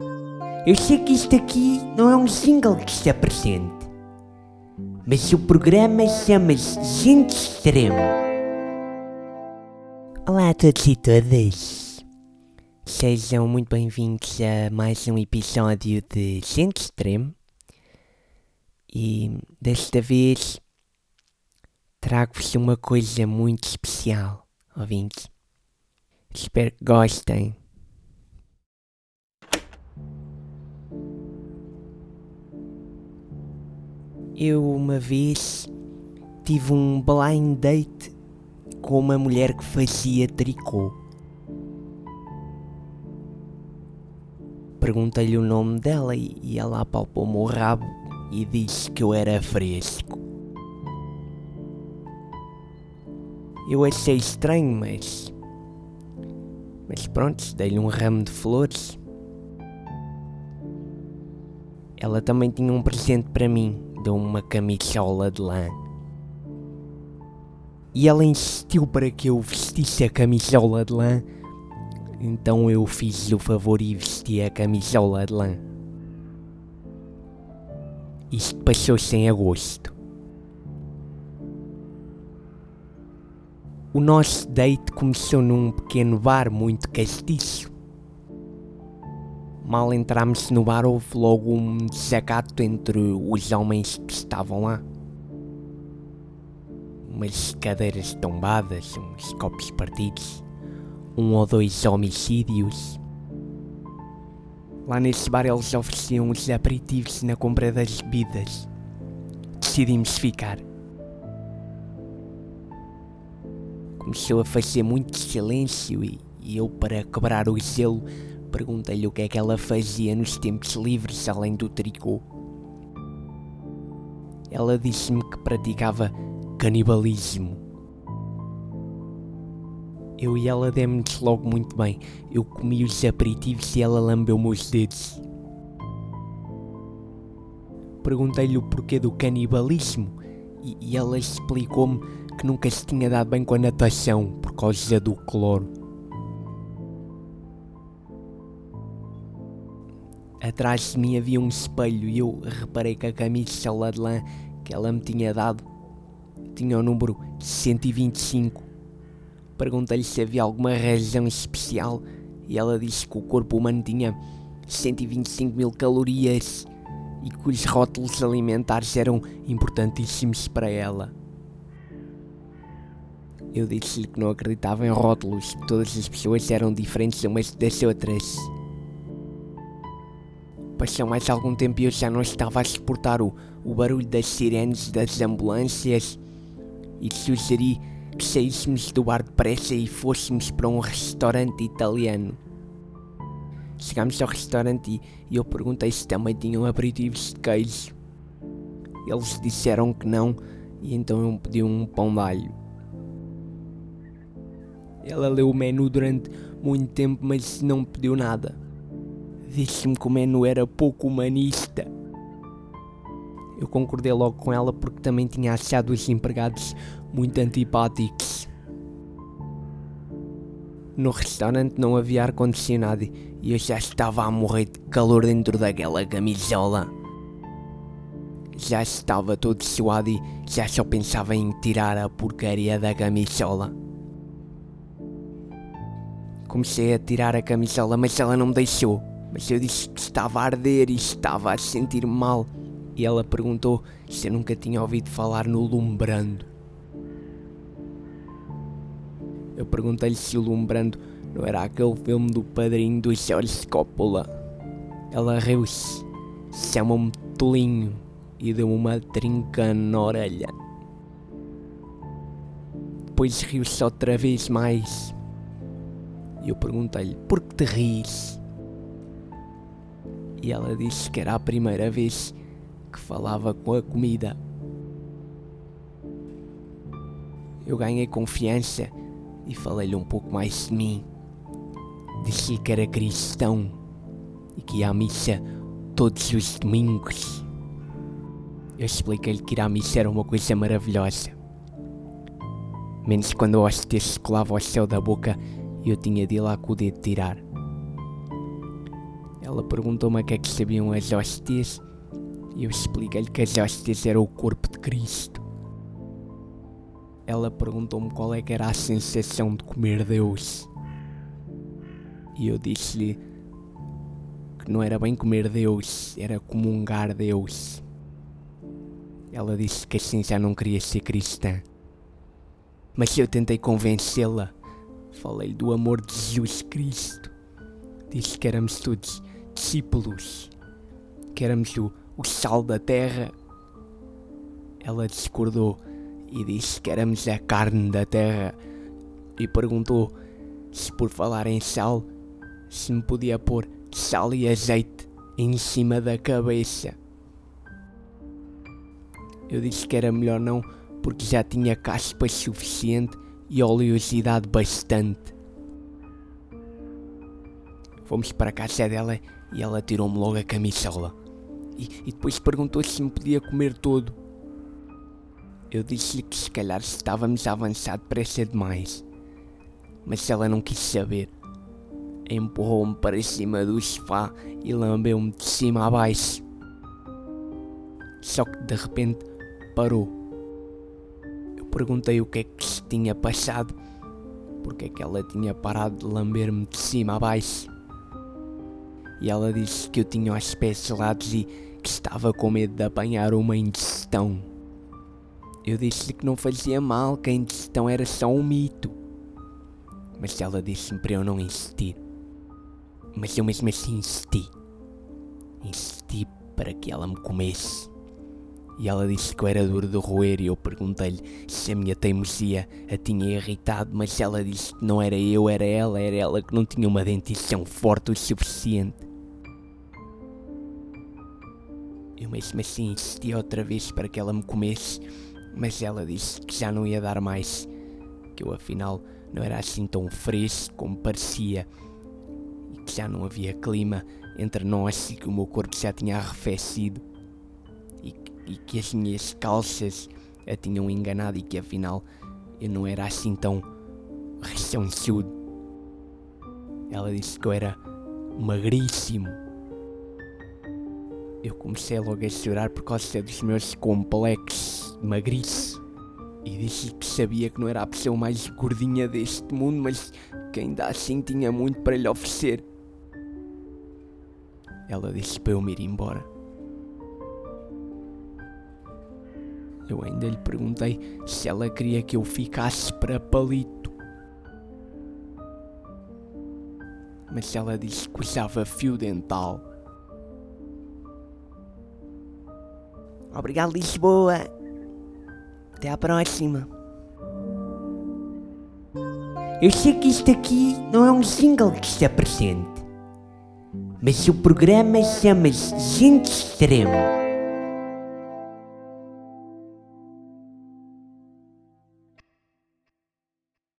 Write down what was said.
Eu sei que isto aqui não é um single que se apresente, mas o programa chama-se Gente Extremo. Olá a todos e todas. Sejam muito bem-vindos a mais um episódio de Gente Extremo. E desta vez trago-vos uma coisa muito especial, ouvintes. Espero que gostem. Eu uma vez tive um blind date com uma mulher que fazia tricô. Perguntei-lhe o nome dela e ela apalpou-me o rabo e disse que eu era fresco. Eu achei estranho, mas. Mas pronto, dei-lhe um ramo de flores. Ela também tinha um presente para mim, uma camisola de lã. E ela insistiu para que eu vestisse a camisola de lã, então eu fiz o favor e vesti a camisola de lã. Isto passou-se em agosto. O nosso date começou num pequeno bar muito castiço. Mal entramos no bar houve logo um desacato entre os homens que estavam lá. Umas cadeiras tombadas, uns copos partidos, um ou dois homicídios. Lá nesse bar eles ofereciam os aperitivos na compra das bebidas. Decidimos ficar. Começou a fazer muito silêncio e, e eu, para quebrar o gelo, perguntei-lhe o que é que ela fazia nos tempos livres além do tricô. Ela disse-me que praticava canibalismo. Eu e ela demos-nos logo muito bem. Eu comi os aperitivos e ela lambeu-me os dedos. Perguntei-lhe o porquê do canibalismo e, e ela explicou-me que nunca se tinha dado bem com a natação por causa do cloro. Atrás de mim havia um espelho e eu reparei que a camisa de lã que ela me tinha dado tinha o número 125. Perguntei-lhe se havia alguma razão especial e ela disse que o corpo humano tinha 125 mil calorias e que os rótulos alimentares eram importantíssimos para ela. Eu disse-lhe que não acreditava em rótulos, que todas as pessoas eram diferentes umas das outras. Passou mais algum tempo e eu já não estava a suportar o, o barulho das sirenes das ambulâncias e sugeri que saíssemos do bar depressa e fôssemos para um restaurante italiano. Chegámos ao restaurante e, eu perguntei se também tinham aperitivos de queijo. Eles disseram que não e então eu pedi um pão de alho. Ela leu o menu durante muito tempo, mas não pediu nada. Disse-me que o menu era pouco humanista. Eu concordei logo com ela porque também tinha achado os empregados muito antipáticos. No restaurante não havia ar-condicionado e eu já estava a morrer de calor dentro daquela camisola. Já estava todo suado e já só pensava em tirar a porcaria da camisola. Comecei a tirar a camisola, mas ela não me deixou. Mas eu disse que estava a arder e estava a sentir mal. E ela perguntou se eu nunca tinha ouvido falar no Lumbrando. Eu perguntei-lhe se o Lumbrando não era aquele filme do padrinho do George Coppola. Ela riu-se, chamou-me tolinho e deu-me uma trinca na orelha. Depois riu-se outra vez mais. E eu perguntei-lhe, por que te ris? E ela disse que era a primeira vez que falava com a comida. Eu ganhei confiança e falei-lhe um pouco mais de mim. Disse-lhe que era cristão e que ia à missa todos os domingos. Eu expliquei-lhe que ir à missa era uma coisa maravilhosa. Menos quando a hóstia se colava ao céu da boca e eu tinha de ir lá com o dedo tirar. Ela perguntou-me o que é que sabiam as hóstias e eu expliquei-lhe que as hóstias eram o corpo de Cristo. Ela perguntou-me qual é que era a sensação de comer Deus. E eu disse-lhe que não era bem comer Deus, era comungar Deus. Ela disse que assim já não queria ser cristã. Mas eu tentei convencê-la. Falei-lhe do amor de Jesus Cristo. Disse que éramos todos discípulos, que éramos o, o sal da terra. Ela discordou e disse que éramos a carne da terra e perguntou se por falar em sal se me podia pôr sal e azeite em cima da cabeça. Eu disse que era melhor não, porque já tinha caspa suficiente e oleosidade bastante. Fomos para a casa dela e ela tirou-me logo a camisola. E, e depois perguntou se me podia comer todo. Eu disse-lhe que se calhar estávamos a avançar depressa demais. Mas ela não quis saber. Empurrou-me para cima do sofá e lambeu-me de cima a baixo. Só que de repente parou. Eu perguntei o que é que se tinha passado, porque é que ela tinha parado de lamber-me de cima a baixo. E ela disse que eu tinha os pés gelados e que estava com medo de apanhar uma indigestão. Eu disse-lhe que não fazia mal, que a indigestão era só um mito. Mas ela disse-me para eu não insistir. Mas eu mesmo assim insisti. Insisti para que ela me comesse. E ela disse que eu era duro de roer e eu perguntei-lhe se a minha teimosia a tinha irritado, mas ela disse que não era eu, era ela, era ela que não tinha uma dentição forte o suficiente. Mesmo assim insisti outra vez para que ela me comesse, mas ela disse que já não ia dar mais, que eu afinal não era assim tão fresco como parecia e que já não havia clima entre nós e que o meu corpo já tinha arrefecido e que as minhas calças a tinham enganado e que afinal eu não era assim tão rechonchudo. Ela disse que eu era magríssimo. Eu comecei logo a chorar por causa dos meus complexos de magrice. E disse que sabia que não era a pessoa mais gordinha deste mundo, mas que ainda assim tinha muito para lhe oferecer. Ela disse para eu me ir embora. Eu ainda lhe perguntei se ela queria que eu ficasse para palito. Mas ela disse que usava fio dental. Obrigado, Lisboa. Até à próxima. Eu sei que isto aqui não é um single que se apresente, mas o programa chama-se Gente Extremo.